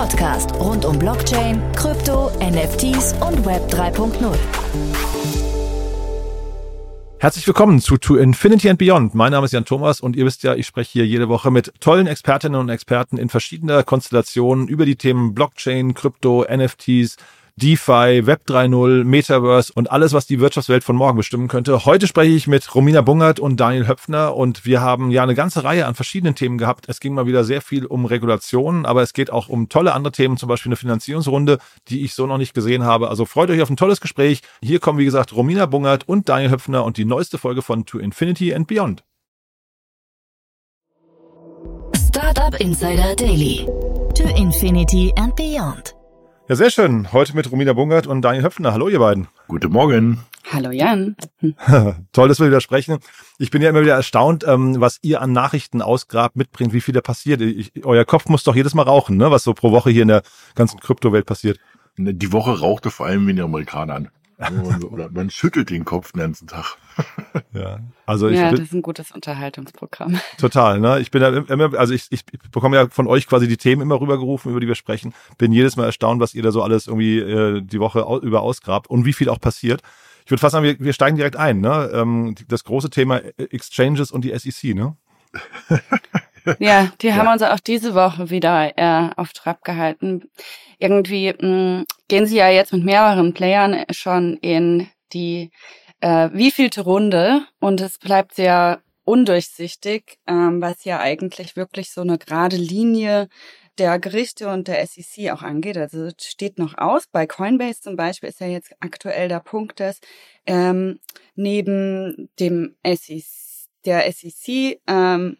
Podcast rund um Blockchain, Krypto, NFTs und Web 3.0. Herzlich willkommen zu To Infinity and Beyond. Mein Name ist Jan Thomas und ihr wisst ja, ich spreche hier jede Woche mit tollen Expertinnen und Experten in verschiedener Konstellationen über die Themen Blockchain, Krypto, NFTs, DeFi, Web 3.0, Metaverse und alles, was die Wirtschaftswelt von morgen bestimmen könnte. Heute spreche ich mit Romina Bungert und Daniel Höpfner und wir haben ja eine ganze Reihe an verschiedenen Themen gehabt. Es ging mal wieder sehr viel um Regulationen, aber es geht auch um tolle andere Themen, zum Beispiel eine Finanzierungsrunde, die ich so noch nicht gesehen habe. Also freut euch auf ein tolles Gespräch. Hier kommen, wie gesagt, Romina Bungert und Daniel Höpfner und die neueste Folge von To Infinity and Beyond. Startup Insider Daily. To Infinity and Beyond. Ja, sehr schön. Heute mit Romina Bungert und Daniel Höpfner. Hallo, ihr beiden. Guten Morgen. Hallo Jan. Toll, dass wir wieder sprechen. Ich bin ja immer wieder erstaunt, ähm, was ihr an Nachrichten ausgrabt, mitbringt, wie viel da passiert. Ich, euer Kopf muss doch jedes Mal rauchen, ne? was so pro Woche hier in der ganzen Kryptowelt passiert. Die Woche rauchte vor allem in den Amerikanern. Oder man schüttelt den Kopf den ganzen Tag. Ja, also ich ja, das ist ein gutes Unterhaltungsprogramm. total. Ne? Ich bin ja immer, also ich, ich bekomme ja von euch quasi die Themen immer rübergerufen, über die wir sprechen. Bin jedes Mal erstaunt, was ihr da so alles irgendwie äh, die Woche au über ausgrabt und wie viel auch passiert. Ich würde fast sagen, wir, wir steigen direkt ein. Ne? Ähm, das große Thema Exchanges und die SEC. Ne? Ja, die haben uns auch diese Woche wieder äh, auf Trab gehalten. Irgendwie mh, gehen sie ja jetzt mit mehreren Playern schon in die äh, wievielte Runde und es bleibt sehr undurchsichtig, ähm, was ja eigentlich wirklich so eine gerade Linie der Gerichte und der SEC auch angeht. Also es steht noch aus. Bei Coinbase zum Beispiel ist ja jetzt aktuell der Punkt, dass ähm, neben dem SEC, der SEC ähm,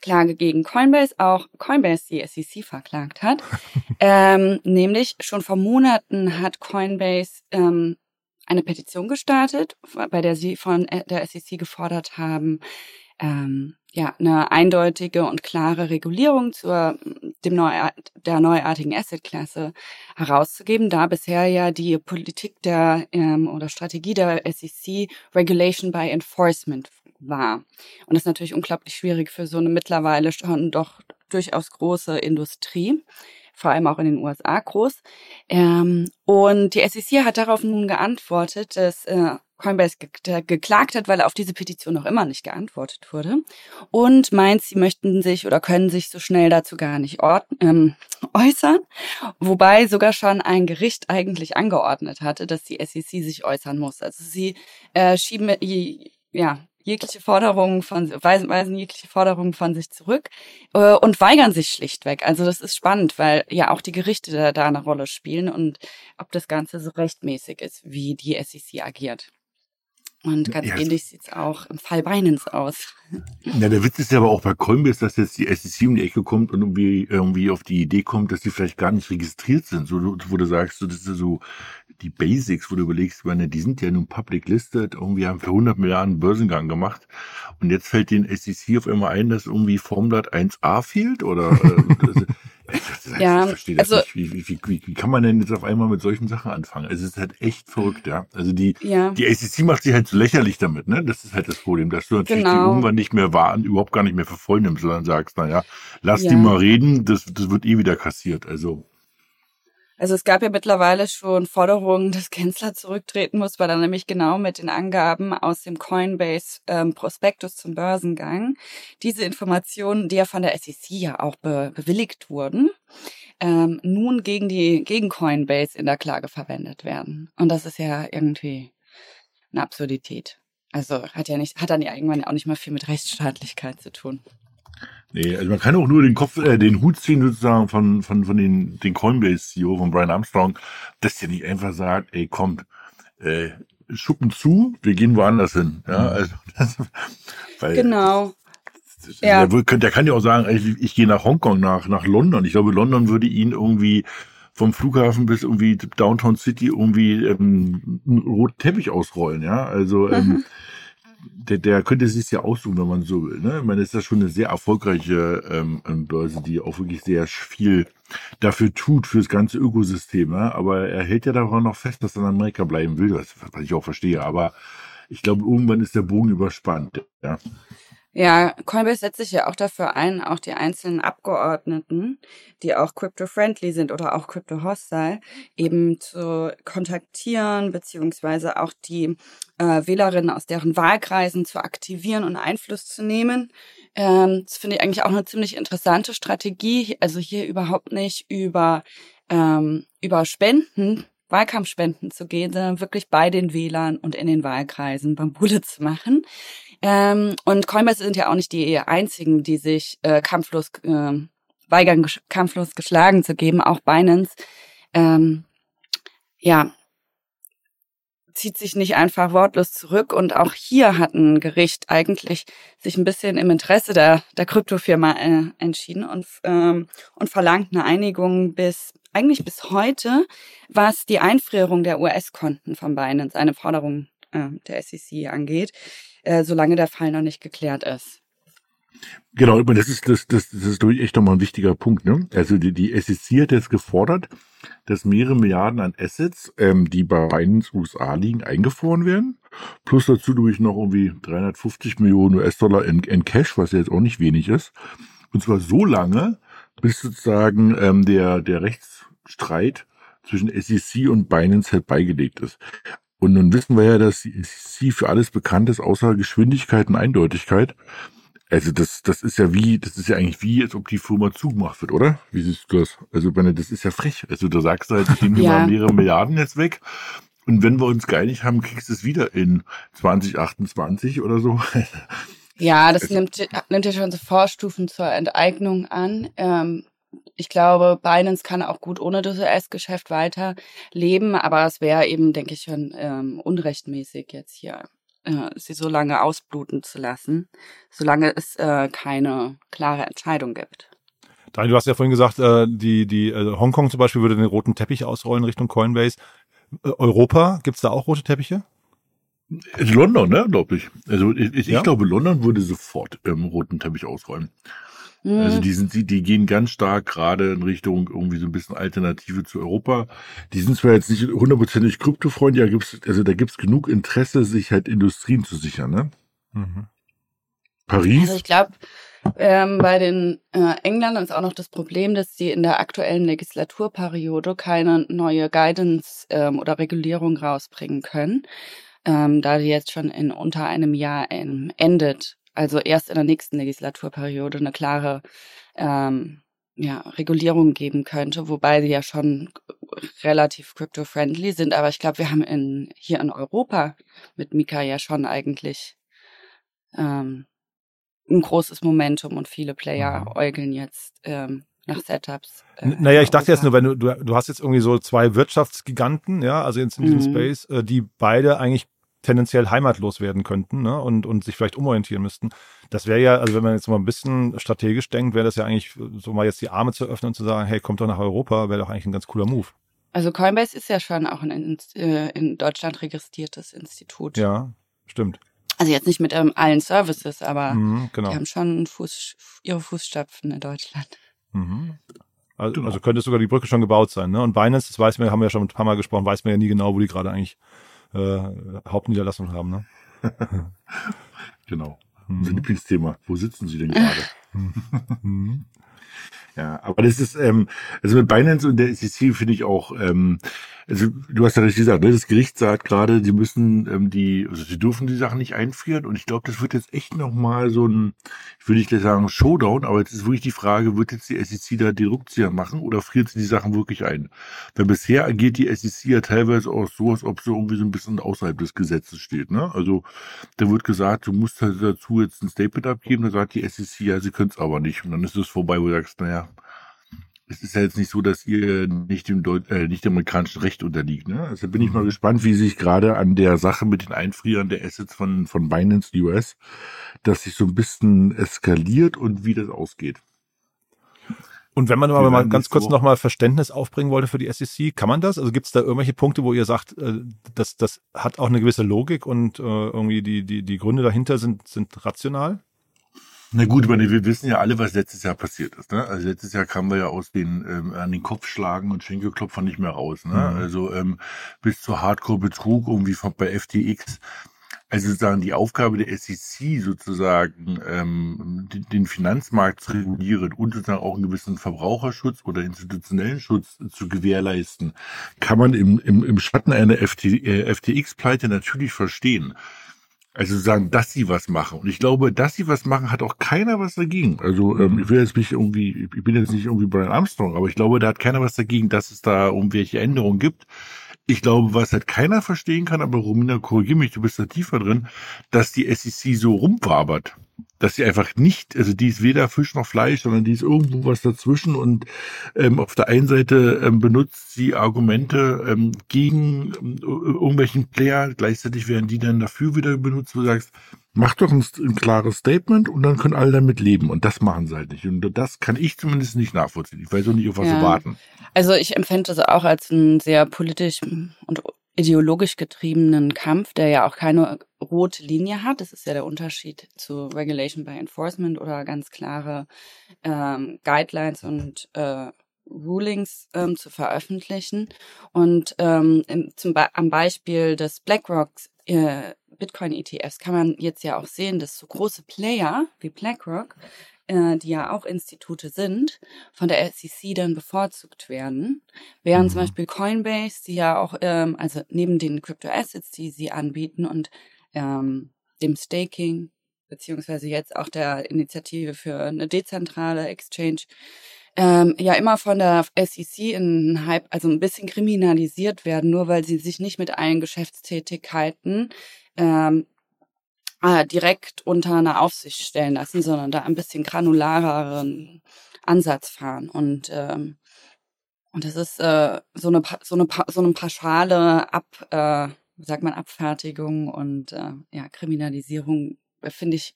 Klage gegen Coinbase auch Coinbase die SEC verklagt hat. ähm, nämlich schon vor Monaten hat Coinbase ähm, eine Petition gestartet, bei der sie von der SEC gefordert haben, ähm, ja, eine eindeutige und klare Regulierung zur dem neu, der neuartigen Assetklasse herauszugeben, da bisher ja die Politik der ähm, oder Strategie der SEC Regulation by Enforcement war. Und das ist natürlich unglaublich schwierig für so eine mittlerweile schon doch durchaus große Industrie, vor allem auch in den USA groß. Ähm, und die SEC hat darauf nun geantwortet, dass äh, Coinbase ge geklagt hat, weil auf diese Petition noch immer nicht geantwortet wurde und meint, sie möchten sich oder können sich so schnell dazu gar nicht ähm, äußern, wobei sogar schon ein Gericht eigentlich angeordnet hatte, dass die SEC sich äußern muss. Also sie äh, schieben ja jegliche Forderungen von, weisen, weisen jegliche Forderungen von sich zurück äh, und weigern sich schlichtweg. Also das ist spannend, weil ja auch die Gerichte da, da eine Rolle spielen und ob das Ganze so rechtmäßig ist, wie die SEC agiert. Und ganz ja, ähnlich sieht's auch im Fall Binance aus. Ja, der Witz ist ja aber auch bei Coinbase, dass jetzt die SEC um die Ecke kommt und irgendwie, irgendwie auf die Idee kommt, dass die vielleicht gar nicht registriert sind. So, wo du sagst, so, das ist so die Basics, wo du überlegst, meine, die sind ja nun public listed, irgendwie haben für 100 Milliarden Börsengang gemacht und jetzt fällt den SEC auf einmal ein, dass irgendwie Formblatt 1a fehlt oder äh, Ich, ja, ich verstehe das also, nicht. Wie, wie, wie, wie kann man denn jetzt auf einmal mit solchen Sachen anfangen? Es ist halt echt verrückt, ja. Also die, ja. die ACC macht sich halt so lächerlich damit, ne? Das ist halt das Problem, dass du natürlich genau. die irgendwann nicht mehr wahren, überhaupt gar nicht mehr für voll nimmst, sondern sagst, na ja, lass ja. die mal reden, das, das wird eh wieder kassiert. Also also es gab ja mittlerweile schon Forderungen, dass Gensler zurücktreten muss, weil er nämlich genau mit den Angaben aus dem Coinbase ähm, Prospektus zum Börsengang diese Informationen, die ja von der SEC ja auch be bewilligt wurden, ähm, nun gegen die gegen Coinbase in der Klage verwendet werden. Und das ist ja irgendwie eine Absurdität. Also hat ja nicht, hat dann ja irgendwann auch nicht mal viel mit Rechtsstaatlichkeit zu tun. Nee, also man kann auch nur den Kopf, äh, den Hut ziehen sozusagen von, von, von den, den Coinbase-CEO von Brian Armstrong, dass der nicht einfach sagt, ey, kommt, äh, Schuppen zu, wir gehen woanders hin. Ja, mhm. also, das, weil, genau. ja. Der, der, kann ja auch sagen, ich, ich gehe nach Hongkong, nach, nach London. Ich glaube, London würde ihn irgendwie vom Flughafen bis irgendwie Downtown City irgendwie ähm, einen roten Teppich ausrollen, ja. Also ähm. der, der könnte sich ja aussuchen, wenn man so will. Ne? Ich meine, das ist ja schon eine sehr erfolgreiche ähm, ähm, Börse, die auch wirklich sehr viel dafür tut, fürs ganze Ökosystem. Ja? Aber er hält ja daran noch fest, dass er in Amerika bleiben will, was, was ich auch verstehe. Aber ich glaube, irgendwann ist der Bogen überspannt. Ja. Ja, Coinbase setzt sich ja auch dafür ein, auch die einzelnen Abgeordneten, die auch crypto-friendly sind oder auch crypto-hostile, eben zu kontaktieren, beziehungsweise auch die äh, Wählerinnen aus deren Wahlkreisen zu aktivieren und Einfluss zu nehmen. Ähm, das finde ich eigentlich auch eine ziemlich interessante Strategie. Also hier überhaupt nicht über, ähm, über Spenden Wahlkampfspenden zu gehen, sondern wirklich bei den Wählern und in den Wahlkreisen Bambule zu machen. Ähm, und Coinbase sind ja auch nicht die einzigen, die sich äh, kampflos äh, weigern, kampflos geschlagen zu geben. Auch Binance, ähm, ja, zieht sich nicht einfach wortlos zurück. Und auch hier hat ein Gericht eigentlich sich ein bisschen im Interesse der, der Kryptofirma äh, entschieden und, ähm, und verlangt eine Einigung bis eigentlich bis heute, was die Einfrierung der US-Konten von Binance, eine Forderung äh, der SEC angeht, äh, solange der Fall noch nicht geklärt ist. Genau, das ist, das, das, das ist echt nochmal ein wichtiger Punkt. Ne? Also die, die SEC hat jetzt gefordert, dass mehrere Milliarden an Assets, ähm, die bei Binance USA liegen, eingefroren werden. Plus dazu durch noch irgendwie 350 Millionen US-Dollar in, in Cash, was ja jetzt auch nicht wenig ist. Und zwar so lange, bis sozusagen ähm, der, der Rechtsstreit zwischen SEC und Binance halt beigelegt ist. Und nun wissen wir ja, dass die SEC für alles bekannt ist, außer Geschwindigkeit und Eindeutigkeit. Also das, das ist ja wie, das ist ja eigentlich wie, als ob die Firma zugemacht wird, oder? Wie siehst du das? Also meine, das ist ja frech. Also da sagst du halt, ich nehme ja. mal mehrere Milliarden jetzt weg. Und wenn wir uns geeinigt haben, kriegst du es wieder in 2028 oder so. Ja, das nimmt, nimmt ja schon so Vorstufen zur Enteignung an. Ähm, ich glaube, Binance kann auch gut ohne das US-Geschäft weiterleben, aber es wäre eben, denke ich, schon ähm, unrechtmäßig jetzt hier äh, sie so lange ausbluten zu lassen, solange es äh, keine klare Entscheidung gibt. Daniel, du hast ja vorhin gesagt, äh, die, die äh, Hongkong zum Beispiel würde den roten Teppich ausrollen Richtung Coinbase. Äh, Europa, gibt's da auch rote Teppiche? London, ne, glaube ich. Also ich, ich ja? glaube, London würde sofort ähm, roten Teppich ausrollen. Mhm. Also die sind, die, die gehen ganz stark gerade in Richtung irgendwie so ein bisschen Alternative zu Europa. Die sind zwar jetzt nicht hundertprozentig Kryptofreunde, ja gibt's, also da gibt's genug Interesse, sich halt Industrien zu sichern, ne? Mhm. Paris. Also ich glaube, ähm, bei den äh, Engländern ist auch noch das Problem, dass sie in der aktuellen Legislaturperiode keine neue Guidance ähm, oder Regulierung rausbringen können ähm, da die jetzt schon in unter einem Jahr ähm, endet, also erst in der nächsten Legislaturperiode eine klare ähm, ja, Regulierung geben könnte, wobei sie ja schon relativ crypto-friendly sind. Aber ich glaube, wir haben in, hier in Europa mit Mika ja schon eigentlich ähm, ein großes Momentum und viele Player mhm. äugeln jetzt ähm, nach Setups. Äh, naja, ich dachte jetzt nur, wenn du, du, du hast jetzt irgendwie so zwei Wirtschaftsgiganten, ja, also jetzt in diesem mhm. Space, äh, die beide eigentlich tendenziell heimatlos werden könnten ne, und, und sich vielleicht umorientieren müssten. Das wäre ja, also wenn man jetzt mal ein bisschen strategisch denkt, wäre das ja eigentlich so mal jetzt die Arme zu öffnen und zu sagen, hey, kommt doch nach Europa, wäre doch eigentlich ein ganz cooler Move. Also Coinbase ist ja schon auch ein äh, in Deutschland registriertes Institut. Ja, stimmt. Also jetzt nicht mit ähm, allen Services, aber mhm, genau. die haben schon Fuß, ihre Fußstapfen in Deutschland. Mhm. Also, genau. also, könnte sogar die Brücke schon gebaut sein. Ne? Und Binance, das weiß man, haben wir ja schon ein paar Mal gesprochen, weiß man ja nie genau, wo die gerade eigentlich äh, Hauptniederlassung haben. Ne? genau. Mhm. Unser Lieblingsthema. Wo sitzen Sie denn gerade? Mhm. Ja, aber das ist, ähm, also mit Binance und der SEC finde ich auch, ähm, also du hast ja richtig gesagt, ne, das Gericht sagt gerade, sie müssen ähm, die, also sie dürfen die Sachen nicht einfrieren und ich glaube, das wird jetzt echt nochmal so ein, ich will nicht sagen Showdown, aber jetzt ist wirklich die Frage, wird jetzt die SEC da die Rückzieher machen oder friert sie die Sachen wirklich ein? Weil bisher agiert die SEC ja teilweise auch so, als ob sie irgendwie so ein bisschen außerhalb des Gesetzes steht, ne? Also da wird gesagt, du musst halt dazu jetzt ein Statement abgeben, da sagt die SEC, ja, sie können es aber nicht und dann ist es vorbei, wo du sagst, naja, es ist ja jetzt nicht so, dass ihr nicht dem, Deut äh, nicht dem amerikanischen Recht unterliegt. Ne? Also bin ich mal gespannt, wie sich gerade an der Sache mit den Einfrieren der Assets von, von Binance US, dass sich so ein bisschen eskaliert und wie das ausgeht. Und wenn man aber mal ganz kurz nochmal Verständnis aufbringen wollte für die SEC, kann man das? Also gibt es da irgendwelche Punkte, wo ihr sagt, äh, das, das hat auch eine gewisse Logik und äh, irgendwie die, die, die Gründe dahinter sind, sind rational? Na gut, meine, wir wissen ja alle, was letztes Jahr passiert ist. Ne? Also letztes Jahr kamen wir ja aus den ähm, an den Kopf schlagen und Schenkelklopfer nicht mehr raus. Ne? Mhm. Also ähm, bis zu Hardcore-Betrug irgendwie von, bei FTX. Also sozusagen die Aufgabe der SEC sozusagen ähm, den Finanzmarkt zu regulieren und sozusagen auch einen gewissen Verbraucherschutz oder institutionellen Schutz zu gewährleisten, kann man im, im, im Schatten einer FT, äh, FTX-Pleite natürlich verstehen. Also sagen, dass sie was machen. Und ich glaube, dass sie was machen, hat auch keiner was dagegen. Also ähm, ich will jetzt nicht irgendwie, ich bin jetzt nicht irgendwie Brian Armstrong, aber ich glaube, da hat keiner was dagegen, dass es da irgendwelche Änderungen gibt. Ich glaube, was halt keiner verstehen kann, aber Romina, korrigier mich, du bist da tiefer drin, dass die SEC so rumwabert dass sie einfach nicht, also die ist weder Fisch noch Fleisch, sondern die ist irgendwo was dazwischen und ähm, auf der einen Seite ähm, benutzt sie Argumente ähm, gegen ähm, irgendwelchen Player, gleichzeitig werden die dann dafür wieder benutzt, wo du sagst, mach doch ein, ein, klares Statement und dann können alle damit leben und das machen sie halt nicht und das kann ich zumindest nicht nachvollziehen. Ich weiß auch nicht, auf was ja. sie warten. Also ich empfinde das auch als ein sehr politisch und ideologisch getriebenen Kampf, der ja auch keine rote Linie hat. Das ist ja der Unterschied zu Regulation by Enforcement oder ganz klare ähm, Guidelines und äh, Rulings ähm, zu veröffentlichen. Und ähm, zum Be am Beispiel des BlackRock äh, Bitcoin ETFs kann man jetzt ja auch sehen, dass so große Player wie BlackRock äh, die ja auch Institute sind, von der SEC dann bevorzugt werden. Während mhm. zum Beispiel Coinbase, die ja auch, ähm, also neben den Crypto-Assets, die sie anbieten und ähm, dem Staking, beziehungsweise jetzt auch der Initiative für eine dezentrale Exchange, ähm, ja immer von der SEC in Hype, also ein bisschen kriminalisiert werden, nur weil sie sich nicht mit allen Geschäftstätigkeiten ähm, äh, direkt unter eine Aufsicht stellen lassen, sondern da ein bisschen granulareren Ansatz fahren. Und ähm, und das ist äh, so eine so eine so eine pauschale Ab äh, sagt man Abfertigung und äh, ja Kriminalisierung äh, finde ich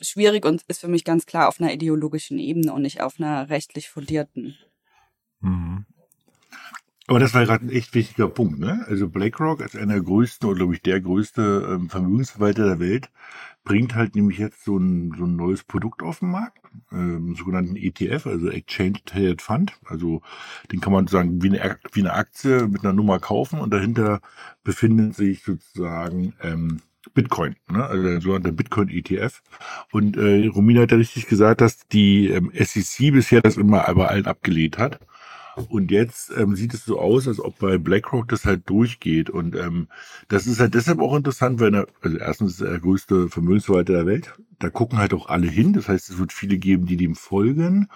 schwierig und ist für mich ganz klar auf einer ideologischen Ebene und nicht auf einer rechtlich fundierten. Mhm. Aber das war gerade ein echt wichtiger Punkt. Ne? Also BlackRock als einer der größten oder glaube ich der größte ähm, Vermögensverwalter der Welt bringt halt nämlich jetzt so ein, so ein neues Produkt auf den Markt, ähm, sogenannten ETF, also Exchange Traded Fund. Also den kann man sagen wie eine, wie eine Aktie mit einer Nummer kaufen und dahinter befindet sich sozusagen ähm, Bitcoin, ne? also der sogenannte Bitcoin-ETF. Und äh, Romina hat ja richtig gesagt, dass die ähm, SEC bisher das immer bei allen abgelehnt hat. Und jetzt ähm, sieht es so aus, als ob bei BlackRock das halt durchgeht. Und ähm, das ist halt deshalb auch interessant, weil er, also erstens ist er der größte Vermögensverwalter der Welt. Da gucken halt auch alle hin. Das heißt, es wird viele geben, die dem folgen.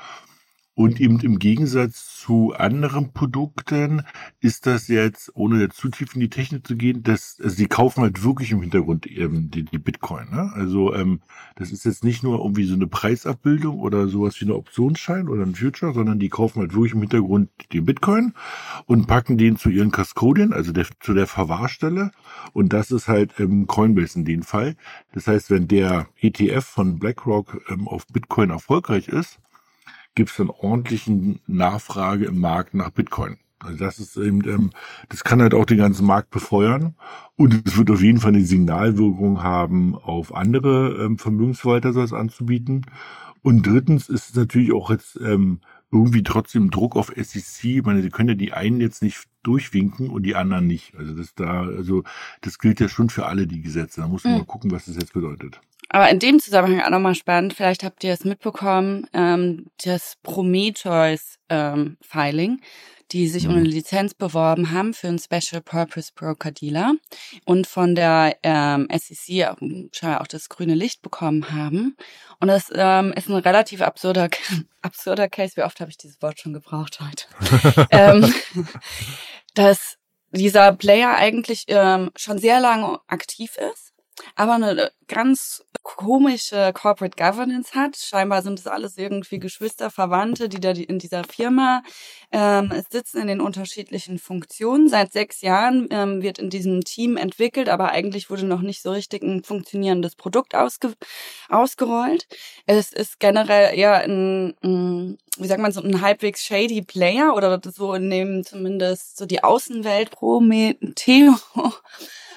Und eben im Gegensatz zu anderen Produkten ist das jetzt, ohne zu tief in die Technik zu gehen, dass also sie kaufen halt wirklich im Hintergrund ähm, die, die Bitcoin. Ne? Also ähm, das ist jetzt nicht nur irgendwie so eine Preisabbildung oder sowas wie eine Optionsschein oder ein Future, sondern die kaufen halt wirklich im Hintergrund den Bitcoin und packen den zu ihren Custodian, also der, zu der Verwahrstelle. Und das ist halt ähm, Coinbase in dem Fall. Das heißt, wenn der ETF von BlackRock ähm, auf Bitcoin erfolgreich ist, gibt es dann ordentlichen Nachfrage im Markt nach Bitcoin. Also das ist eben, ähm, das kann halt auch den ganzen Markt befeuern und es wird auf jeden Fall eine Signalwirkung haben, auf andere ähm, Vermögensverwalter sowas anzubieten. Und drittens ist es natürlich auch jetzt ähm, irgendwie trotzdem Druck auf SEC. Ich meine, sie können ja die einen jetzt nicht durchwinken und die anderen nicht. Also das da, also das gilt ja schon für alle die Gesetze. Da muss man mhm. mal gucken, was das jetzt bedeutet. Aber in dem Zusammenhang auch nochmal spannend, vielleicht habt ihr es mitbekommen, ähm, das Prometheus ähm, Filing, die sich um eine mhm. Lizenz beworben haben für einen Special Purpose Broker Dealer und von der ähm, SEC scheinbar auch das grüne Licht bekommen haben. Und das ähm, ist ein relativ absurder, absurder Case. Wie oft habe ich dieses Wort schon gebraucht heute? ähm, dass dieser Player eigentlich ähm, schon sehr lange aktiv ist aber eine ganz komische Corporate Governance hat. Scheinbar sind es alles irgendwie Geschwister, Verwandte, die da in dieser Firma ähm, sitzen in den unterschiedlichen Funktionen. Seit sechs Jahren ähm, wird in diesem Team entwickelt, aber eigentlich wurde noch nicht so richtig ein funktionierendes Produkt ausge ausgerollt. Es ist generell eher ein, ein wie sagt man so, ein halbwegs shady Player oder so dem zumindest so die Außenwelt pro Meteo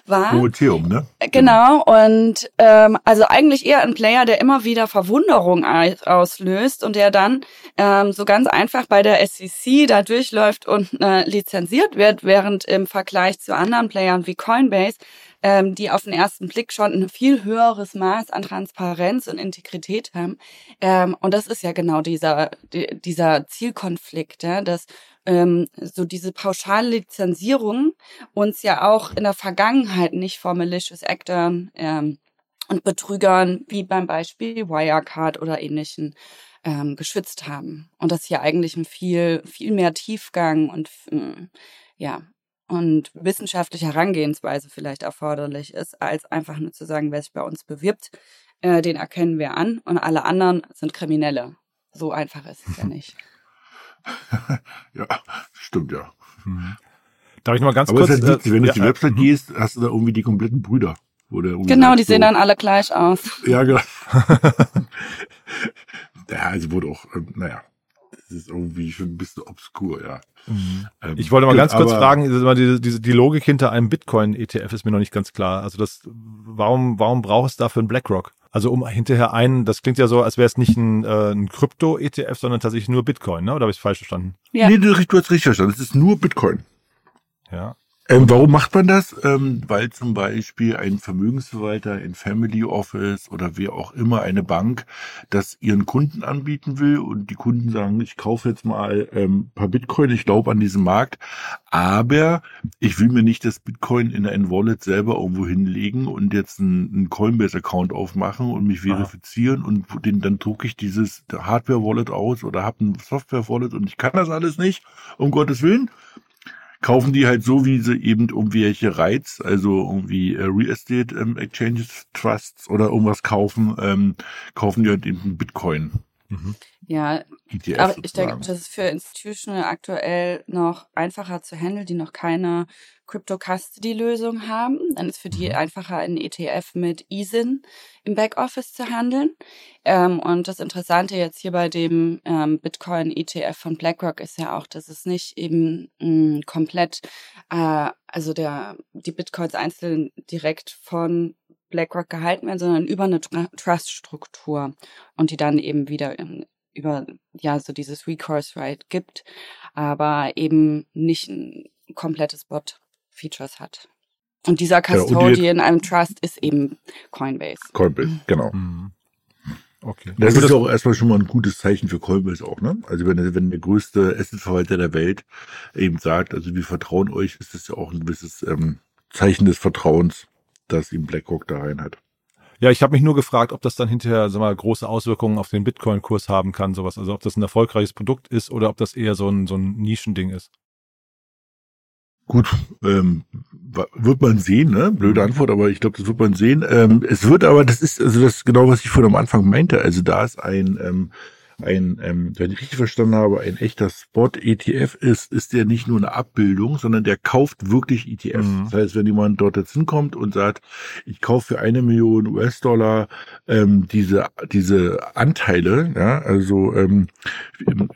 war. Prometheum, ne? Genau, und ähm, also eigentlich eher ein Player, der immer wieder Verwunderung auslöst und der dann ähm, so ganz einfach bei der SEC da durchläuft und äh, lizenziert wird, während im Vergleich zu anderen Playern wie Coinbase ähm, die auf den ersten Blick schon ein viel höheres Maß an Transparenz und Integrität haben. Ähm, und das ist ja genau dieser, die, dieser Zielkonflikt, ja, dass ähm, so diese pauschale Lizenzierung uns ja auch in der Vergangenheit nicht vor malicious Actors ähm, und Betrügern wie beim Beispiel Wirecard oder ähnlichen ähm, geschützt haben. Und dass hier eigentlich ein viel, viel mehr Tiefgang und äh, ja, und wissenschaftliche Herangehensweise vielleicht erforderlich ist, als einfach nur zu sagen, wer sich bei uns bewirbt, äh, den erkennen wir an und alle anderen sind Kriminelle. So einfach ist es ja nicht. ja, stimmt ja. Hm. Darf ich noch mal ganz Aber kurz? Ist halt witzig, wenn du äh, auf die ja, Website mhm. gehst, hast du da irgendwie die kompletten Brüder. Wo der irgendwie Genau, die sehen dann alle gleich aus. Ja, genau. ja, also wurde auch, ähm, naja, das ist irgendwie schon ein bisschen obskur, ja. Mhm. Ähm, Ich wollte mal ganz kurz fragen, diese, diese, diese, die Logik hinter einem Bitcoin-ETF ist mir noch nicht ganz klar. Also das, warum, warum braucht es dafür einen BlackRock? Also um hinterher einen, das klingt ja so, als wäre es nicht ein, äh, ein Krypto-ETF, sondern tatsächlich nur Bitcoin, ne? Oder habe ich es falsch verstanden? Ja. Nee, du, du hast richtig verstanden. Es ist nur Bitcoin. Ja. Ähm, warum macht man das? Ähm, weil zum Beispiel ein Vermögensverwalter, ein Family Office oder wer auch immer eine Bank das ihren Kunden anbieten will und die Kunden sagen, ich kaufe jetzt mal ähm, paar Bitcoin, ich glaube an diesen Markt, aber ich will mir nicht das Bitcoin in ein Wallet selber irgendwo hinlegen und jetzt einen, einen Coinbase-Account aufmachen und mich Aha. verifizieren und den, dann drucke ich dieses Hardware-Wallet aus oder habe ein Software-Wallet und ich kann das alles nicht, um Gottes Willen kaufen die halt so, wie sie eben irgendwelche Reiz, also irgendwie äh, Real Estate ähm, Exchanges, Trusts oder irgendwas kaufen, ähm, kaufen die halt eben einen Bitcoin Ja, aber ich denke, das ist für Institutional aktuell noch einfacher zu handeln, die noch keine Crypto-Custody-Lösung haben. Dann ist für die einfacher, ein ETF mit ISIN im Backoffice zu handeln. Ähm, und das Interessante jetzt hier bei dem ähm, Bitcoin-ETF von BlackRock ist ja auch, dass es nicht eben mh, komplett, äh, also der die Bitcoins einzeln direkt von BlackRock gehalten werden, sondern über eine Tr- Trust-Struktur und die dann eben wieder in, über ja so dieses Recourse Right gibt, aber eben nicht ein komplettes Bot Features hat. Und dieser Ja, und die- Custodian in einem Trust ist eben Coinbase. Coinbase, genau. Mhm. Okay. Das ist auch erstmal schon mal ein gutes Zeichen für Coinbase auch, ne? Also wenn, der- wenn der größte Assetverwalter der Welt eben sagt, also wir vertrauen euch, ist das ja auch ein gewisses ähm, Zeichen des Vertrauens, dass ihm BlackRock da rein hat. Ja, ich habe mich nur gefragt, ob das dann hinterher sag mal, große Auswirkungen auf den Bitcoin-Kurs haben kann, sowas. Also ob das ein erfolgreiches Produkt ist oder ob das eher so ein, so ein Nischending ist. Gut, ähm, wird man sehen, ne? Blöde Antwort, aber ich glaube, das wird man sehen. Ähm, es wird aber, das ist also das genau, was ich vorhin am Anfang meinte. Also da ist ein, ähm, ein, ähm, wenn ich richtig verstanden habe, ein echter Spot-ETF ist, ist der nicht nur eine Abbildung, sondern der kauft wirklich ETFs. Mhm. Das heißt, wenn jemand dort jetzt hinkommt und sagt, ich kaufe für eine Million US-Dollar ähm, diese, diese Anteile, ja, also ähm,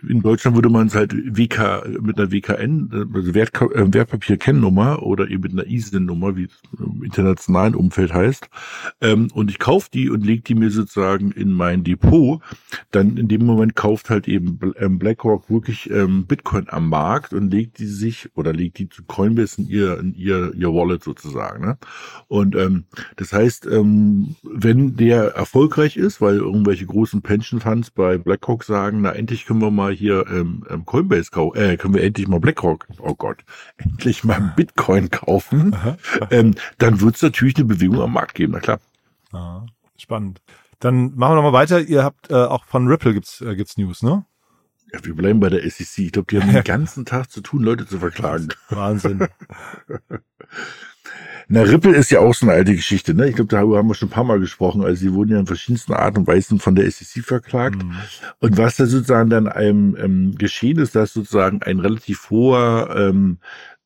in Deutschland würde man es halt WK mit einer WKN, also Wert, äh, Wertpapier-Kennnummer oder eben mit einer ISIN-Nummer, wie es im internationalen Umfeld heißt. Ähm, und ich kaufe die und lege die mir sozusagen in mein Depot. Dann in dem Moment kauft halt eben ähm, BlackRock wirklich ähm, Bitcoin am Markt und legt die sich oder legt die zu Coinbase in ihr, in ihr, ihr Wallet sozusagen. Ne? Und ähm, das heißt, ähm, wenn der erfolgreich ist, weil irgendwelche großen Pension Funds bei BlackRock sagen, na endlich können wir mal hier ähm, ähm, Coinbase kaufen, äh, können wir endlich mal BlackRock, oh Gott, endlich mal Bitcoin kaufen, ähm, dann wird es natürlich eine Bewegung am Markt geben, na klar. Ah, spannend. Dann machen wir noch mal weiter. Ihr habt äh, auch von Ripple gibt's äh, gibt's News, ne? Ja, wir bleiben bei der SEC. Ich glaube, die haben den ganzen Tag zu tun, Leute zu verklagen. Wahnsinn. Na, Ripple ist ja auch so eine alte Geschichte, ne? Ich glaube, darüber haben wir schon ein paar Mal gesprochen. Also sie wurden ja in verschiedensten Arten und Weisen von der SEC verklagt. Mhm. Und was da sozusagen dann einem ähm, geschehen ist, dass sozusagen ein relativ hoher ähm,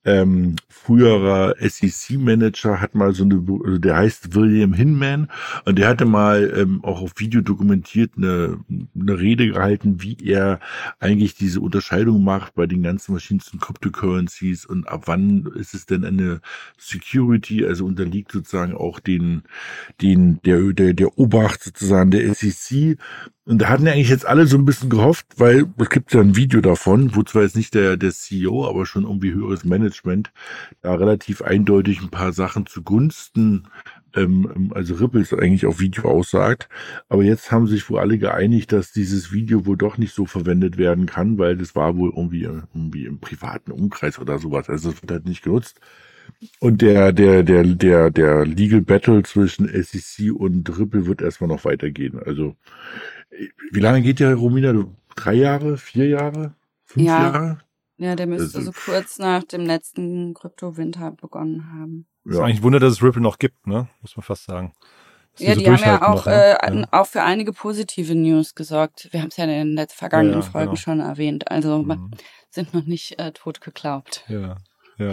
ähm, früherer SEC-Manager hat mal so eine, also der heißt William Hinman. Und der hatte mal ähm, auch auf Video dokumentiert eine, eine Rede gehalten, wie er eigentlich diese Unterscheidung macht bei den ganzen verschiedensten Cryptocurrencies und ab wann ist es denn eine Security, also unterliegt sozusagen auch den, den, der, der, der Obacht sozusagen der SEC und da hatten eigentlich jetzt alle so ein bisschen gehofft, weil es gibt ja ein Video davon, wo zwar jetzt nicht der, der CEO, aber schon irgendwie höheres Management da relativ eindeutig ein paar Sachen zugunsten, ähm, also Ripples eigentlich auf Video aussagt. Aber jetzt haben sich wohl alle geeinigt, dass dieses Video wohl doch nicht so verwendet werden kann, weil das war wohl irgendwie, irgendwie im privaten Umkreis oder sowas. Also es wird halt nicht genutzt. Und der, der, der, der, der Legal Battle zwischen SEC und Ripple wird erstmal noch weitergehen. Also wie lange geht der, Romina? Drei Jahre, vier Jahre, fünf ja. Jahre? Ja, der müsste also, so kurz nach dem letzten Kryptowinter begonnen haben. Ja. Ist eigentlich ein Wunder, dass es Ripple noch gibt, ne? Muss man fast sagen. ja, die, so die haben ja auch, noch, ne? äh, ja. auch für einige positive News gesorgt. Wir haben es ja in den vergangenen ja, Folgen genau. schon erwähnt. Also mhm. sind noch nicht äh, tot geglaubt. Ja. Ja.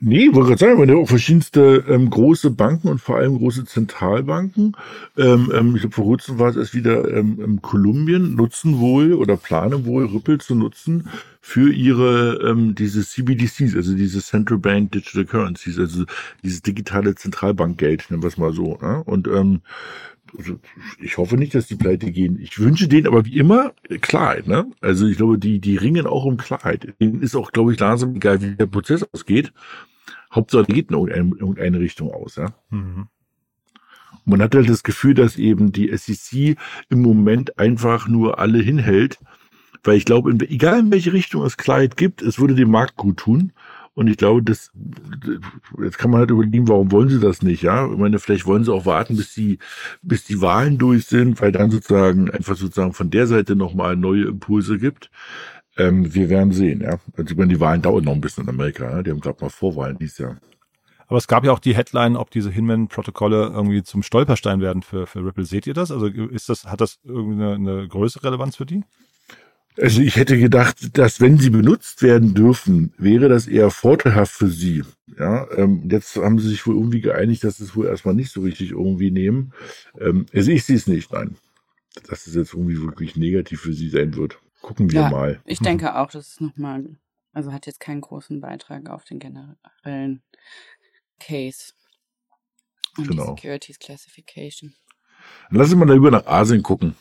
Nee, wollte gerade sagen, weil ja auch verschiedenste ähm, große Banken und vor allem große Zentralbanken, ähm, ähm, ich glaube vor kurzem war es erst wieder ähm, in Kolumbien, nutzen wohl oder planen wohl Ripple zu nutzen für ihre ähm, diese CBDCs, also diese Central Bank Digital Currencies, also dieses digitale Zentralbankgeld, nennen wir es mal so. Ne? Und ähm, also ich hoffe nicht, dass die pleite gehen. Ich wünsche denen aber wie immer Klarheit. Ne? Also ich glaube, die, die ringen auch um Klarheit. Denen ist auch, glaube ich, langsam egal, wie der Prozess ausgeht. Hauptsache, geht in irgendeine, irgendeine Richtung aus. Ja? Mhm. Man hat halt das Gefühl, dass eben die SEC im Moment einfach nur alle hinhält, weil ich glaube, egal in welche Richtung es Klarheit gibt, es würde dem Markt gut tun. Und ich glaube, das, jetzt kann man halt überlegen, warum wollen sie das nicht, ja? Ich meine, vielleicht wollen sie auch warten, bis die, bis die Wahlen durch sind, weil dann sozusagen einfach sozusagen von der Seite nochmal neue Impulse gibt. Ähm, wir werden sehen, ja. Also, ich meine, die Wahlen dauern noch ein bisschen in Amerika, ja? Die haben gerade mal Vorwahlen dieses Jahr. Aber es gab ja auch die Headline, ob diese Hinman-Protokolle irgendwie zum Stolperstein werden für, für Ripple. Seht ihr das? Also ist das, hat das irgendwie eine, eine größere Relevanz für die? Also ich hätte gedacht, dass wenn sie benutzt werden dürfen, wäre das eher vorteilhaft für sie. Ja, ähm, jetzt haben sie sich wohl irgendwie geeinigt, dass sie es wohl erstmal nicht so richtig irgendwie nehmen. Ähm, also ich sehe es nicht, nein. Dass es jetzt irgendwie wirklich negativ für sie sein wird. Gucken wir ja, mal. Ich denke auch, dass es nochmal, also hat jetzt keinen großen Beitrag auf den generellen Case. Und genau. die Securities Classification. Dann lass uns mal darüber nach Asien gucken.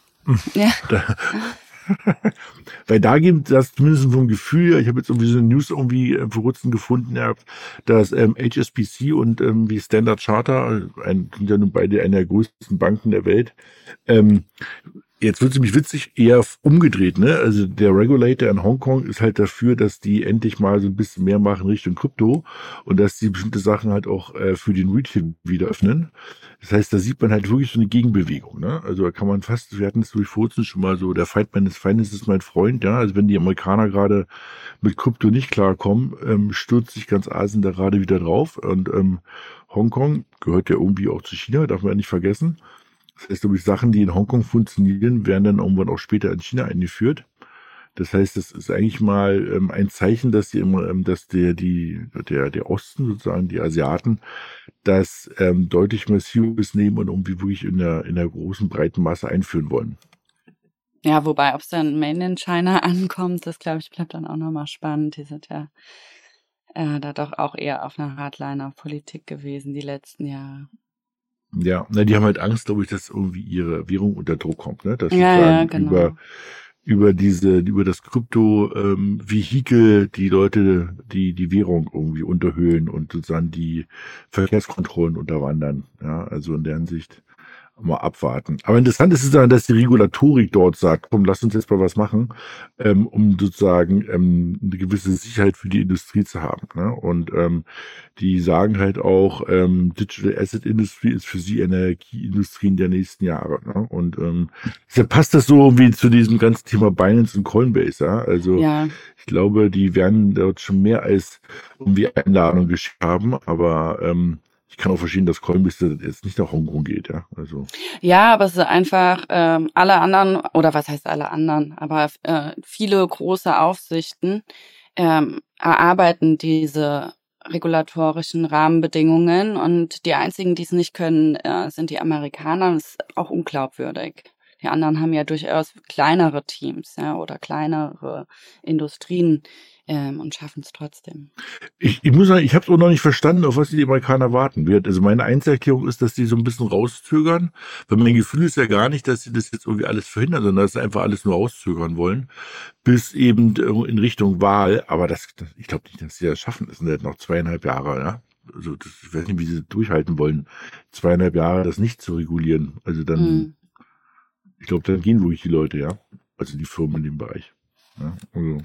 Ja. Da, Weil da gibt das zumindest vom Gefühl, ich habe jetzt irgendwie so eine News irgendwie äh, vor kurzem gefunden, dass ähm, HSBC und ähm, wie Standard Charter, ein, sind ja nun beide einer der größten Banken der Welt, ähm, Jetzt wird es nämlich witzig, eher umgedreht, ne? Also der Regulator in Hongkong ist halt dafür, dass die endlich mal so ein bisschen mehr machen Richtung Krypto und dass die bestimmte Sachen halt auch äh, für den Retail wieder öffnen. Das heißt, da sieht man halt wirklich so eine Gegenbewegung, ne? Also da kann man fast, wir hatten es durch Furzen schon mal so, der Feind meines Feindes ist mein Freund, ja? Also wenn die Amerikaner gerade mit Krypto nicht klarkommen, ähm, stürzt sich ganz Asien da gerade wieder drauf und ähm, Hongkong gehört ja irgendwie auch zu China, darf man ja nicht vergessen. Das heißt, ich, Sachen, die in Hongkong funktionieren, werden dann irgendwann auch später in China eingeführt. Das heißt, das ist eigentlich mal ähm, ein Zeichen, dass die ähm, dass der, die, der, der Osten sozusagen, die Asiaten, das ähm, deutlich massives nehmen und irgendwie wirklich in der, in der großen, breiten Masse einführen wollen. Ja, wobei, ob es dann Main in China ankommt, das glaube ich, bleibt dann auch nochmal spannend. Die sind ja äh, da doch auch eher auf einer Hardliner-Politik gewesen die letzten Jahre. Ja, na, die haben halt Angst, glaube ich, dass irgendwie ihre Währung unter Druck kommt, ne? Dass ja, ja, genau. über, über diese, über das Krypto-Vehikel ähm, die Leute, die die Währung irgendwie unterhöhlen und sozusagen die Verkehrskontrollen unterwandern. Ja, also in der Hinsicht. Mal abwarten. Aber interessant ist es dann, dass die Regulatorik dort sagt, komm, lass uns jetzt mal was machen, ähm, um sozusagen ähm, eine gewisse Sicherheit für die Industrie zu haben. Ne? Und ähm, die sagen halt auch, ähm, Digital Asset Industry ist für sie Energieindustrien der nächsten Jahre. Ne? Und ähm, deshalb passt das so irgendwie zu diesem ganzen Thema Binance und Coinbase. Ja? Also ja. ich glaube, die werden dort schon mehr als irgendwie Einladung geschickt haben, aber ähm, ich kann auch verstehen, dass Coinbase jetzt nicht nach Hongkong geht, ja. Also. Ja, aber es ist einfach ähm, alle anderen, oder was heißt alle anderen, aber äh, viele große Aufsichten ähm, erarbeiten diese regulatorischen Rahmenbedingungen und die einzigen, die es nicht können, äh, sind die Amerikaner. Das ist auch unglaubwürdig. Die anderen haben ja durchaus kleinere Teams ja, oder kleinere Industrien, ähm, und schaffen es trotzdem. Ich, ich muss sagen, ich habe es auch noch nicht verstanden, auf was die Amerikaner warten wird. Also meine Einzelerklärung ist, dass die so ein bisschen rauszögern, weil mein Gefühl ist ja gar nicht, dass sie das jetzt irgendwie alles verhindern, sondern dass sie einfach alles nur rauszögern wollen, bis eben in Richtung Wahl. Aber das, das ich glaube nicht, dass sie das schaffen. Das sind jetzt noch zweieinhalb Jahre, ja. Also das, ich weiß nicht, wie sie durchhalten wollen, zweieinhalb Jahre das nicht zu regulieren. Also dann, mhm. ich glaube, dann gehen ruhig die Leute, ja. Also die Firmen in dem Bereich. Ja, also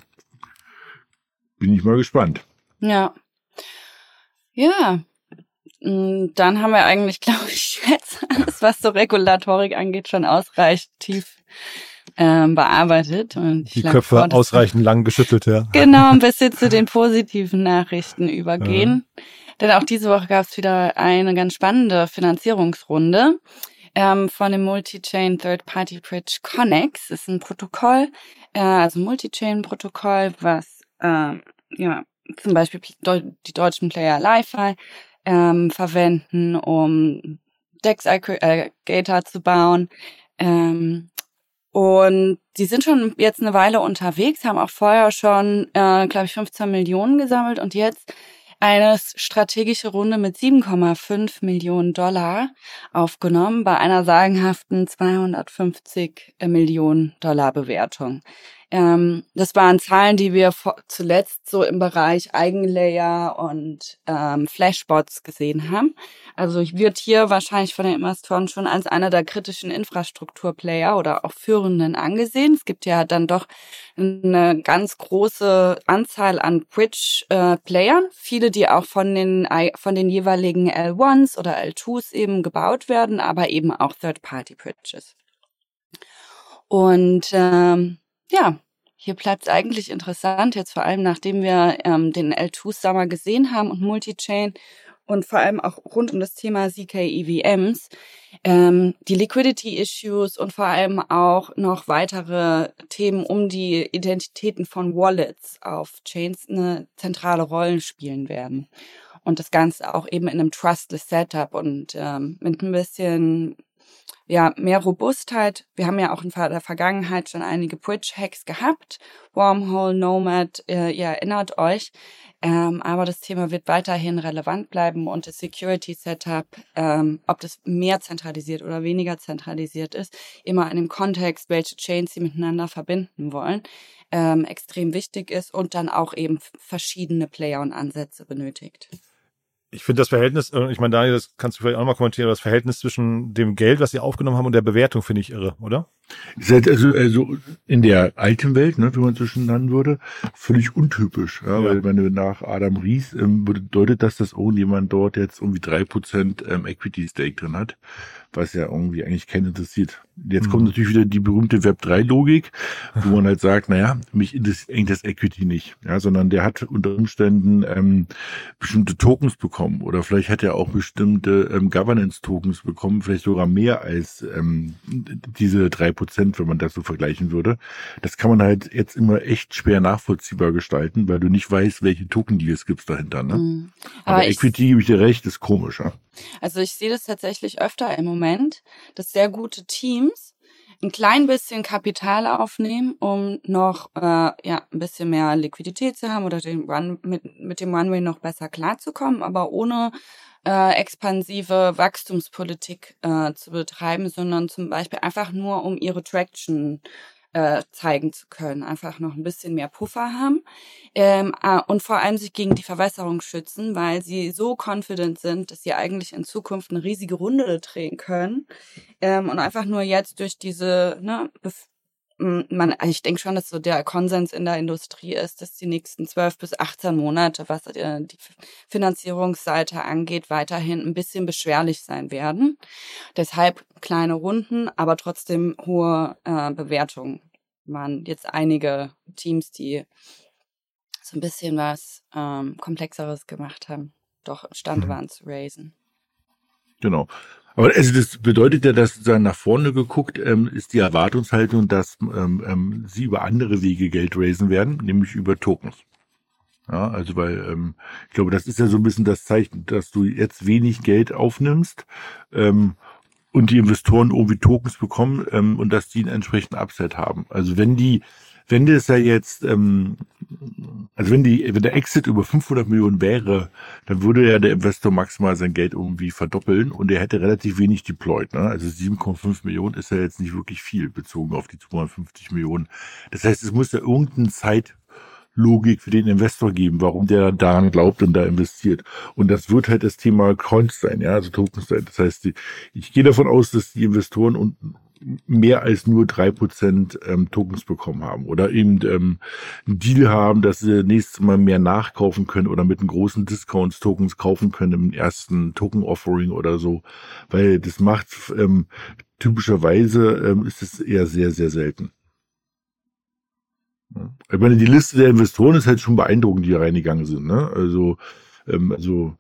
bin ich mal gespannt. Ja. Ja. Mm, dann haben wir eigentlich, glaube ich, jetzt alles, was so Regulatorik angeht, schon ausreichend tief ähm, bearbeitet. Und Die Köpfe vor, ausreichend lang geschüttelt, ja. Genau, ein bisschen zu den positiven Nachrichten übergehen. Ja. Denn auch diese Woche gab es wieder eine ganz spannende Finanzierungsrunde ähm, von dem Multi-Chain Third-Party Bridge Connex. Das ist ein Protokoll, äh, also Multi-Chain-Protokoll, was ähm, ja, zum Beispiel die deutschen Player Li-Fi ähm, verwenden, um Dex Aggregator zu bauen. Ähm, und die sind schon jetzt eine Weile unterwegs, haben auch vorher schon, äh, glaube ich, 15 Millionen gesammelt und jetzt eine strategische Runde mit 7,5 Millionen Dollar aufgenommen bei einer sagenhaften 250 Millionen Dollar Bewertung. Ähm, das waren Zahlen, die wir zuletzt so im Bereich Eigenlayer und ähm, Flashbots gesehen haben. Also wird hier wahrscheinlich von den Investoren schon als einer der kritischen Infrastrukturplayer oder auch führenden angesehen. Es gibt ja dann doch eine ganz große Anzahl an Bridge-Playern, äh, viele, die auch von den, von den jeweiligen L1s oder L2s eben gebaut werden, aber eben auch Third-Party-Bridges. Und ähm, ja, hier bleibt eigentlich interessant, jetzt vor allem nachdem wir ähm, den L2 Summer gesehen haben und Multichain und vor allem auch rund um das Thema ZK-EVMs, ähm, die Liquidity-Issues und vor allem auch noch weitere Themen um die Identitäten von Wallets auf Chains eine zentrale Rolle spielen werden. Und das Ganze auch eben in einem Trustless Setup und ähm, mit ein bisschen ja, mehr Robustheit. Wir haben ja auch in der Vergangenheit schon einige Bridge-Hacks gehabt. Wormhole, Nomad, äh, ihr erinnert euch. Ähm, aber das Thema wird weiterhin relevant bleiben und das Security Setup, ähm, ob das mehr zentralisiert oder weniger zentralisiert ist, immer in dem Kontext, welche Chains sie miteinander verbinden wollen, ähm, extrem wichtig ist und dann auch eben verschiedene Player und Ansätze benötigt ich finde das Verhältnis, äh, ich meine, Daniel, das kannst du vielleicht auch nochmal kommentieren, das Verhältnis zwischen dem Geld, was sie aufgenommen haben und der Bewertung finde ich irre, oder? Also, also in der alten Welt, ne, wie man so schon nennen würde, völlig untypisch. Ja, ja. Weil wenn du nach Adam Ries ähm, bedeutet das, dass irgendjemand dort jetzt irgendwie drei Prozent ähm, Equity Stake drin hat was ja irgendwie eigentlich keinen interessiert. Jetzt mhm. kommt natürlich wieder die berühmte Web3-Logik, wo man halt sagt, naja, mich interessiert eigentlich das Equity nicht, ja, sondern der hat unter Umständen ähm, bestimmte Tokens bekommen oder vielleicht hat er auch bestimmte ähm, Governance-Tokens bekommen, vielleicht sogar mehr als ähm, diese drei Prozent, wenn man das so vergleichen würde. Das kann man halt jetzt immer echt schwer nachvollziehbar gestalten, weil du nicht weißt, welche Token die es gibt dahinter. Ne? Mhm. Aber, Aber Equity, gebe ich dir recht, ist komisch. Ja? Also ich sehe das tatsächlich öfter im Moment, dass sehr gute Teams ein klein bisschen Kapital aufnehmen, um noch äh, ja ein bisschen mehr Liquidität zu haben oder den Run, mit, mit dem Runway noch besser klarzukommen, aber ohne äh, expansive Wachstumspolitik äh, zu betreiben, sondern zum Beispiel einfach nur um ihre Traction äh, zeigen zu können, einfach noch ein bisschen mehr Puffer haben. Ähm, äh, und vor allem sich gegen die Verwässerung schützen, weil sie so confident sind, dass sie eigentlich in Zukunft eine riesige Runde drehen können. Ähm, und einfach nur jetzt durch diese ne, man, also ich denke schon, dass so der Konsens in der Industrie ist, dass die nächsten zwölf bis 18 Monate, was äh, die Finanzierungsseite angeht, weiterhin ein bisschen beschwerlich sein werden. Deshalb kleine Runden, aber trotzdem hohe äh, Bewertungen. Man jetzt einige Teams, die so ein bisschen was ähm, Komplexeres gemacht haben, doch imstande mhm. waren zu raisen. Genau. Aber also das bedeutet ja, dass sozusagen nach vorne geguckt ähm, ist die Erwartungshaltung, dass ähm, ähm, sie über andere Wege Geld raisen werden, nämlich über Tokens. Ja, also weil ähm, ich glaube, das ist ja so ein bisschen das Zeichen, dass du jetzt wenig Geld aufnimmst ähm, und die Investoren irgendwie Tokens bekommen ähm, und dass die einen entsprechenden Upset haben. Also wenn die wenn das ja jetzt, ähm, also wenn die, wenn der Exit über 500 Millionen wäre, dann würde ja der Investor maximal sein Geld irgendwie verdoppeln und er hätte relativ wenig deployed. Ne? Also 7,5 Millionen ist ja jetzt nicht wirklich viel bezogen auf die 250 Millionen. Das heißt, es muss ja irgendeine Zeit Logik für den Investor geben, warum der daran glaubt und da investiert. Und das wird halt das Thema Coins sein, ja, also Tokens sein. Das heißt, ich gehe davon aus, dass die Investoren und mehr als nur drei Prozent ähm, Tokens bekommen haben oder eben ähm, einen Deal haben, dass sie nächstes Mal mehr nachkaufen können oder mit einem großen Discounts Tokens kaufen können im ersten Token Offering oder so, weil das macht ähm, typischerweise ähm, ist es eher sehr sehr selten. Ich meine, die Liste der Investoren ist halt schon beeindruckend, die reingegangen sind. Ne? Also, ähm, also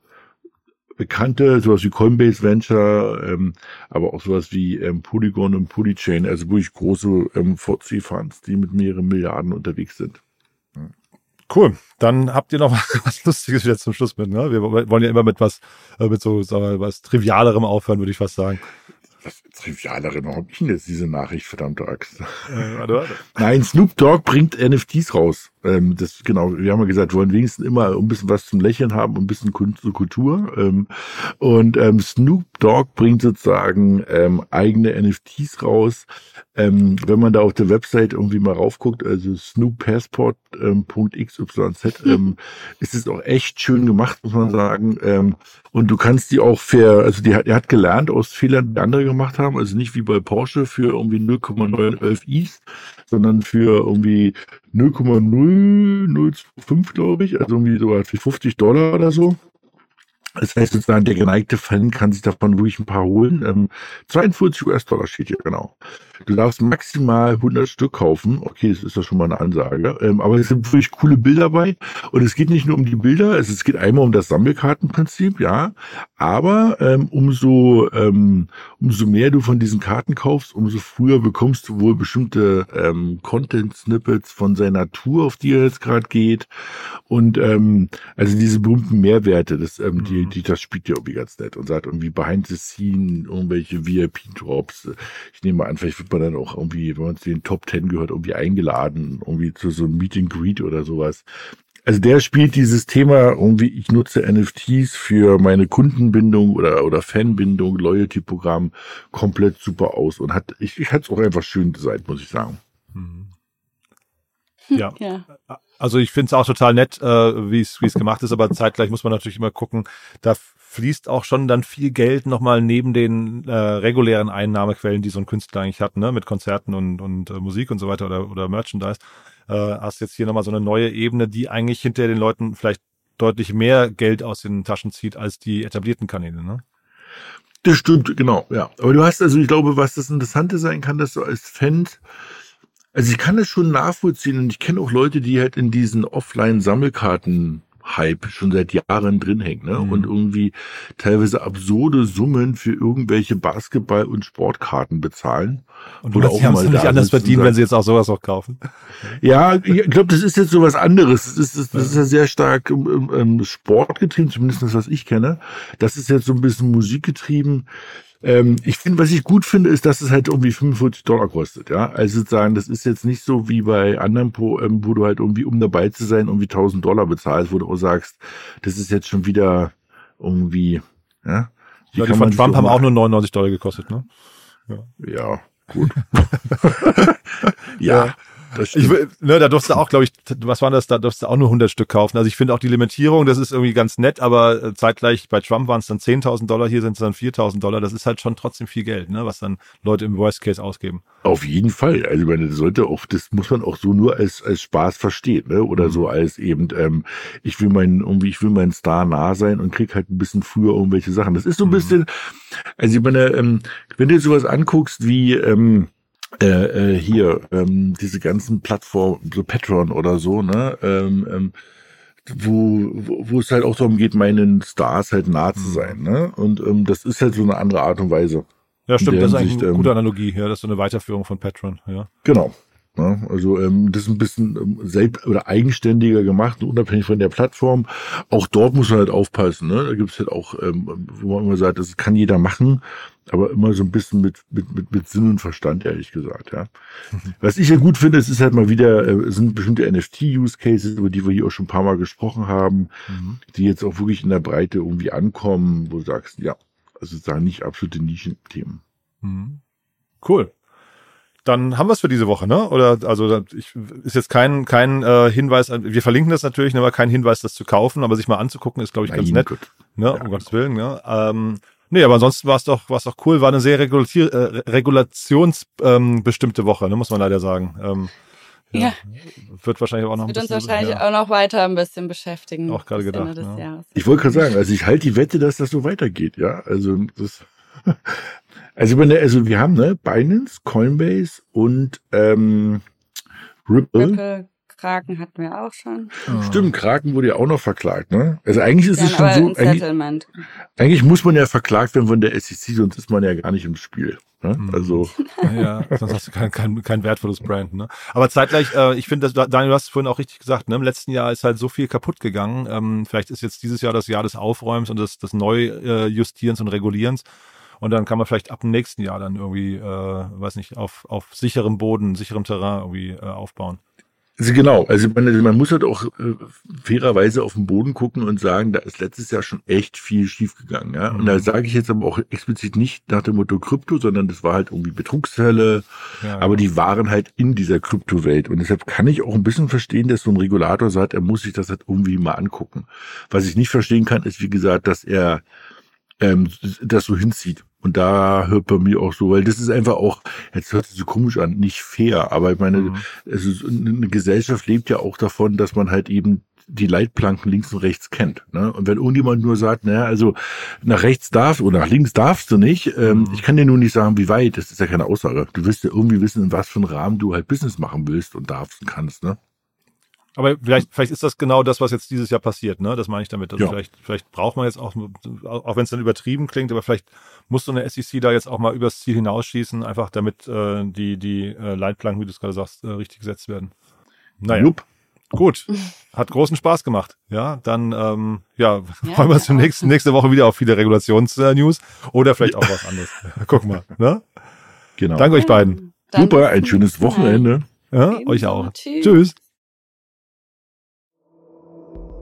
bekannte, sowas wie Coinbase Venture, ähm, aber auch sowas wie ähm, Polygon und Polychain, also wirklich große ähm, VC-Funds, die mit mehreren Milliarden unterwegs sind. Cool. Dann habt ihr noch was Lustiges wieder zum Schluss mit, ne? Wir wollen ja immer mit was, äh, mit so, sagen wir, was Trivialerem aufhören, würde ich fast sagen was trivialere hab ich denn jetzt diese Nachricht, verdammte Axt. Äh, warte, warte. Nein, Snoop Dogg bringt NFTs raus. Ähm, das genau, wir haben ja gesagt, wir wollen wenigstens immer ein bisschen was zum Lächeln haben und ein bisschen Kunst und Kultur. Ähm, und ähm, Snoop Dogg bringt sozusagen ähm, eigene NFTs raus. Ähm, wenn man da auf der Website irgendwie mal raufguckt, also snooppassport.xyz, ähm, ähm, ist es auch echt schön gemacht, muss man sagen. Ähm, und du kannst die auch fair, also die hat, er hat gelernt aus Fehlern, die andere gemacht haben, also nicht wie bei Porsche für irgendwie 0,911 Is, sondern für irgendwie 0,0025, glaube ich, also irgendwie so für 50 Dollar oder so. Das heißt sozusagen, der geneigte Fan kann sich davon ruhig ein paar holen. Ähm, 42 US-Dollar steht hier, genau. Du darfst maximal 100 Stück kaufen. Okay, das ist ja schon mal eine Ansage. Ähm, aber es sind wirklich coole Bilder bei. Und es geht nicht nur um die Bilder, es, es geht einmal um das Sammelkartenprinzip, ja. Aber ähm, umso, ähm, umso mehr du von diesen Karten kaufst, umso früher bekommst du wohl bestimmte ähm, Content-Snippets von seiner Tour, auf die er jetzt gerade geht. Und ähm, also diese berühmten Mehrwerte, das, ähm, die, die, das spielt ja irgendwie ganz nett und sagt irgendwie behind the scene, irgendwelche VIP-Drops. Ich nehme an, vielleicht wird man dann auch irgendwie, wenn man zu den Top Ten gehört, irgendwie eingeladen, irgendwie zu so einem Meet and Greet oder sowas. Also der spielt dieses Thema irgendwie, ich nutze NFTs für meine Kundenbindung oder, oder Fanbindung, Loyalty-Programm komplett super aus und hat, ich, ich hatte es auch einfach schön designt, muss ich sagen. Mhm. Ja. ja. Also ich finde es auch total nett, äh, wie es gemacht ist, aber zeitgleich muss man natürlich immer gucken, da fließt auch schon dann viel Geld nochmal neben den äh, regulären Einnahmequellen, die so ein Künstler eigentlich hat, ne, mit Konzerten und, und äh, Musik und so weiter oder, oder Merchandise. Äh, hast jetzt hier nochmal so eine neue Ebene, die eigentlich hinter den Leuten vielleicht deutlich mehr Geld aus den Taschen zieht als die etablierten Kanäle, ne? Das stimmt, genau, ja. Aber du hast also, ich glaube, was das Interessante sein kann, dass du als Fan also ich kann das schon nachvollziehen und ich kenne auch Leute, die halt in diesen Offline-Sammelkarten Hype schon seit Jahren drin hängt, ne? Mhm. Und irgendwie teilweise absurde Summen für irgendwelche Basketball- und Sportkarten bezahlen. Und oder auch sie haben es nicht anders verdienen, wenn sie jetzt auch sowas auch kaufen. Ja, ich glaube, das ist jetzt so was anderes. Das ist, das, das ist ja sehr stark um, um, Sport getrieben, zumindest das, was ich kenne. Das ist jetzt so ein bisschen musikgetrieben. Ähm, ich finde, was ich gut finde, ist, dass es halt irgendwie 45 Dollar kostet. Ja, also sozusagen, das ist jetzt nicht so wie bei anderen, Pro, ähm, wo du halt irgendwie, um dabei zu sein, irgendwie 1000 Dollar bezahlst, wo du auch sagst, das ist jetzt schon wieder irgendwie, ja. Die, ja, die von Trump haben auch nur 99 Dollar gekostet, ne? Ja. ja. gut. ja. Ich, ne, da durfst du auch, glaube ich, was war das, da durfst du auch nur 100 Stück kaufen. Also ich finde auch die Limitierung, das ist irgendwie ganz nett, aber äh, zeitgleich bei Trump waren es dann 10.000 Dollar, hier sind es dann 4.000 Dollar. Das ist halt schon trotzdem viel Geld, ne, was dann Leute im Worst Case ausgeben. Auf jeden Fall. Also ich meine, das sollte auch, das muss man auch so nur als, als Spaß verstehen, ne, oder mhm. so als eben, ähm, ich will mein, irgendwie, ich will mein Star nah sein und krieg halt ein bisschen früher irgendwelche Sachen. Das ist so ein mhm. bisschen, also ich meine, ähm, wenn du dir sowas anguckst wie, ähm, äh, äh, hier ähm, diese ganzen Plattformen, so Patreon oder so, ne, ähm, ähm, wo, wo, es halt auch darum geht, meinen Stars halt nah zu mhm. sein, ne? Und ähm, das ist halt so eine andere Art und Weise. Ja, stimmt, das ist eigentlich eine gute ähm, Analogie, ja, das ist so eine Weiterführung von Patreon, ja. Genau. Ja, also ähm, das ist ein bisschen ähm, selbst oder eigenständiger gemacht, unabhängig von der Plattform. Auch dort muss man halt aufpassen. Ne? Da gibt es halt auch, ähm, wo man immer sagt, das kann jeder machen, aber immer so ein bisschen mit, mit, mit, mit Sinn und Verstand, ehrlich gesagt. Ja. Mhm. Was ich ja gut finde, es ist halt mal wieder, äh, sind bestimmte NFT-Use-Cases, über die wir hier auch schon ein paar Mal gesprochen haben, mhm. die jetzt auch wirklich in der Breite irgendwie ankommen, wo du sagst, ja, also sagen nicht absolute Nischenthemen. Mhm. Cool. Dann haben wir es für diese Woche, ne? Oder also ich, ist jetzt kein kein äh, Hinweis, wir verlinken das natürlich, ne, aber kein Hinweis, das zu kaufen, aber sich mal anzugucken, ist glaube ich ganz Nein, nett. Gut. Ne, ja. um Gottes Willen, ne? Ähm, nee, aber ansonsten war es doch war's doch cool, war eine sehr regulatier, äh, regulationsbestimmte ähm, Woche, ne, muss man leider sagen. Ähm, ja. ja. Wird wahrscheinlich auch noch Wird ein bisschen, uns wahrscheinlich ja. auch noch weiter ein bisschen beschäftigen. Auch gerade gedacht. Ja. Ich wollte gerade sagen, also ich halte die Wette, dass das so weitergeht, ja. Also das also, wenn, also wir haben ne, Binance, Coinbase und ähm, Ripple. Ripple. Kraken hatten wir auch schon. Stimmt, Kraken wurde ja auch noch verklagt, ne? Also eigentlich ist es schon so. Eigentlich, eigentlich, muss man ja verklagt werden von der SEC, sonst ist man ja gar nicht im Spiel. Ne? Mhm. Also. Ja, sonst hast du kein, kein, kein wertvolles Brand, ne? Aber zeitgleich, äh, ich finde, Daniel, du hast es vorhin auch richtig gesagt, ne? Im letzten Jahr ist halt so viel kaputt gegangen. Ähm, vielleicht ist jetzt dieses Jahr das Jahr des Aufräumens und des, des Neujustierens und Regulierens. Und dann kann man vielleicht ab dem nächsten Jahr dann irgendwie, äh, weiß nicht, auf, auf sicherem Boden, sicherem Terrain irgendwie äh, aufbauen. Also genau, also man, man muss halt auch äh, fairerweise auf den Boden gucken und sagen, da ist letztes Jahr schon echt viel schiefgegangen. Ja? Mhm. Und da sage ich jetzt aber auch explizit nicht nach dem Motto Krypto, sondern das war halt irgendwie Betrugshölle, ja, aber ja. die waren halt in dieser Kryptowelt. Und deshalb kann ich auch ein bisschen verstehen, dass so ein Regulator sagt, er muss sich das halt irgendwie mal angucken. Was ich nicht verstehen kann, ist wie gesagt, dass er ähm, das so hinzieht. Und da hört bei mir auch so, weil das ist einfach auch, jetzt hört sich so komisch an, nicht fair, aber ich meine, mhm. also eine Gesellschaft lebt ja auch davon, dass man halt eben die Leitplanken links und rechts kennt. Ne? Und wenn irgendjemand nur sagt, naja, also nach rechts darfst oder nach links darfst du nicht, ähm, mhm. ich kann dir nur nicht sagen, wie weit, das ist ja keine Aussage. Du wirst ja irgendwie wissen, in was für einem Rahmen du halt Business machen willst und darfst und kannst. Ne? Aber vielleicht, vielleicht ist das genau das, was jetzt dieses Jahr passiert, ne? Das meine ich damit. Also ja. vielleicht, vielleicht braucht man jetzt auch, auch wenn es dann übertrieben klingt, aber vielleicht muss so eine SEC da jetzt auch mal übers Ziel hinausschießen, einfach damit äh, die, die äh, Leitplanken, wie du es gerade sagst, äh, richtig gesetzt werden. Naja. Jupp. Gut. Hat großen Spaß gemacht. Ja, dann ähm, ja, ja freuen wir uns ja. nächsten, nächste Woche wieder auf viele Regulations-News oder vielleicht auch was anderes. Guck mal. Ne? Genau. Danke euch beiden. Super, ein schönes Wochenende. Ja, euch auch. Tschüss. Tschüss.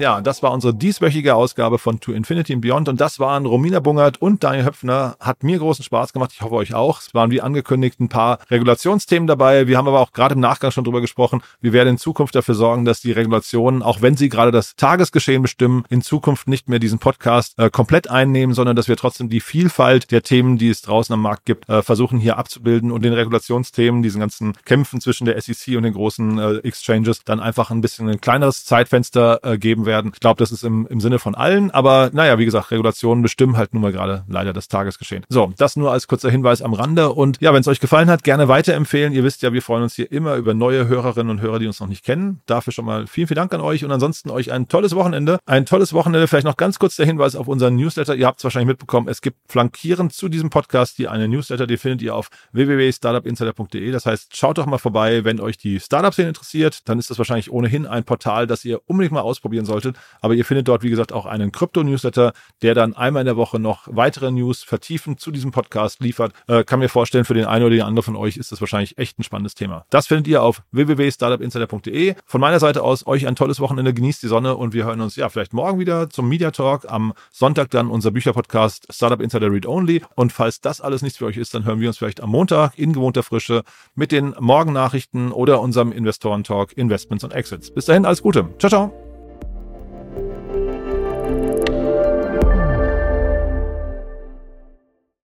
Ja, das war unsere dieswöchige Ausgabe von To Infinity and Beyond und das waren Romina Bungert und Daniel Höpfner. Hat mir großen Spaß gemacht. Ich hoffe euch auch. Es waren wie angekündigt ein paar Regulationsthemen dabei. Wir haben aber auch gerade im Nachgang schon drüber gesprochen. Wir werden in Zukunft dafür sorgen, dass die Regulationen, auch wenn sie gerade das Tagesgeschehen bestimmen, in Zukunft nicht mehr diesen Podcast äh, komplett einnehmen, sondern dass wir trotzdem die Vielfalt der Themen, die es draußen am Markt gibt, äh, versuchen hier abzubilden und den Regulationsthemen, diesen ganzen Kämpfen zwischen der SEC und den großen äh, Exchanges dann einfach ein bisschen ein kleineres Zeitfenster äh, geben werden. Ich glaube, das ist im, im Sinne von allen, aber naja, wie gesagt, Regulationen bestimmen halt nun mal gerade leider das Tagesgeschehen. So, das nur als kurzer Hinweis am Rande und ja, wenn es euch gefallen hat, gerne weiterempfehlen. Ihr wisst ja, wir freuen uns hier immer über neue Hörerinnen und Hörer, die uns noch nicht kennen. Dafür schon mal vielen, vielen Dank an euch und ansonsten euch ein tolles Wochenende. Ein tolles Wochenende. Vielleicht noch ganz kurz der Hinweis auf unseren Newsletter. Ihr habt es wahrscheinlich mitbekommen, es gibt flankierend zu diesem Podcast hier eine Newsletter, die findet ihr auf www.startupinsider.de. Das heißt, schaut doch mal vorbei, wenn euch die Startup-Szene interessiert, dann ist das wahrscheinlich ohnehin ein Portal, das ihr unbedingt mal ausprobieren solltet solltet. Aber ihr findet dort, wie gesagt, auch einen Krypto-Newsletter, der dann einmal in der Woche noch weitere News vertiefend zu diesem Podcast liefert. Äh, kann mir vorstellen, für den einen oder den anderen von euch ist das wahrscheinlich echt ein spannendes Thema. Das findet ihr auf www.startupinsider.de. Von meiner Seite aus euch ein tolles Wochenende, genießt die Sonne und wir hören uns ja vielleicht morgen wieder zum Media Talk. Am Sonntag dann unser Bücherpodcast Startup Insider Read Only. Und falls das alles nichts für euch ist, dann hören wir uns vielleicht am Montag in gewohnter Frische mit den Morgennachrichten oder unserem Investoren-Talk Investments und Exits. Bis dahin, alles Gute. Ciao, ciao.